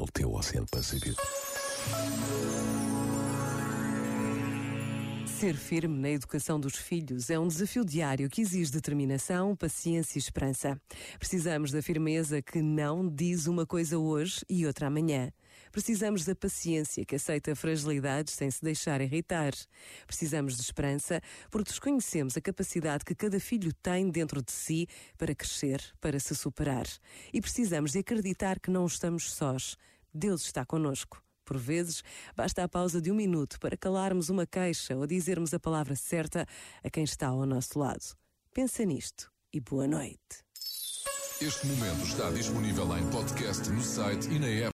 no teu Oceano Pacífico. Ser firme na educação dos filhos é um desafio diário que exige determinação, paciência e esperança. Precisamos da firmeza que não diz uma coisa hoje e outra amanhã. Precisamos da paciência que aceita fragilidades sem se deixar irritar. Precisamos de esperança porque desconhecemos a capacidade que cada filho tem dentro de si para crescer, para se superar. E precisamos de acreditar que não estamos sós. Deus está conosco. Por vezes, basta a pausa de um minuto para calarmos uma queixa ou dizermos a palavra certa a quem está ao nosso lado. Pensa nisto e boa noite. Este momento está disponível em podcast no site e na app.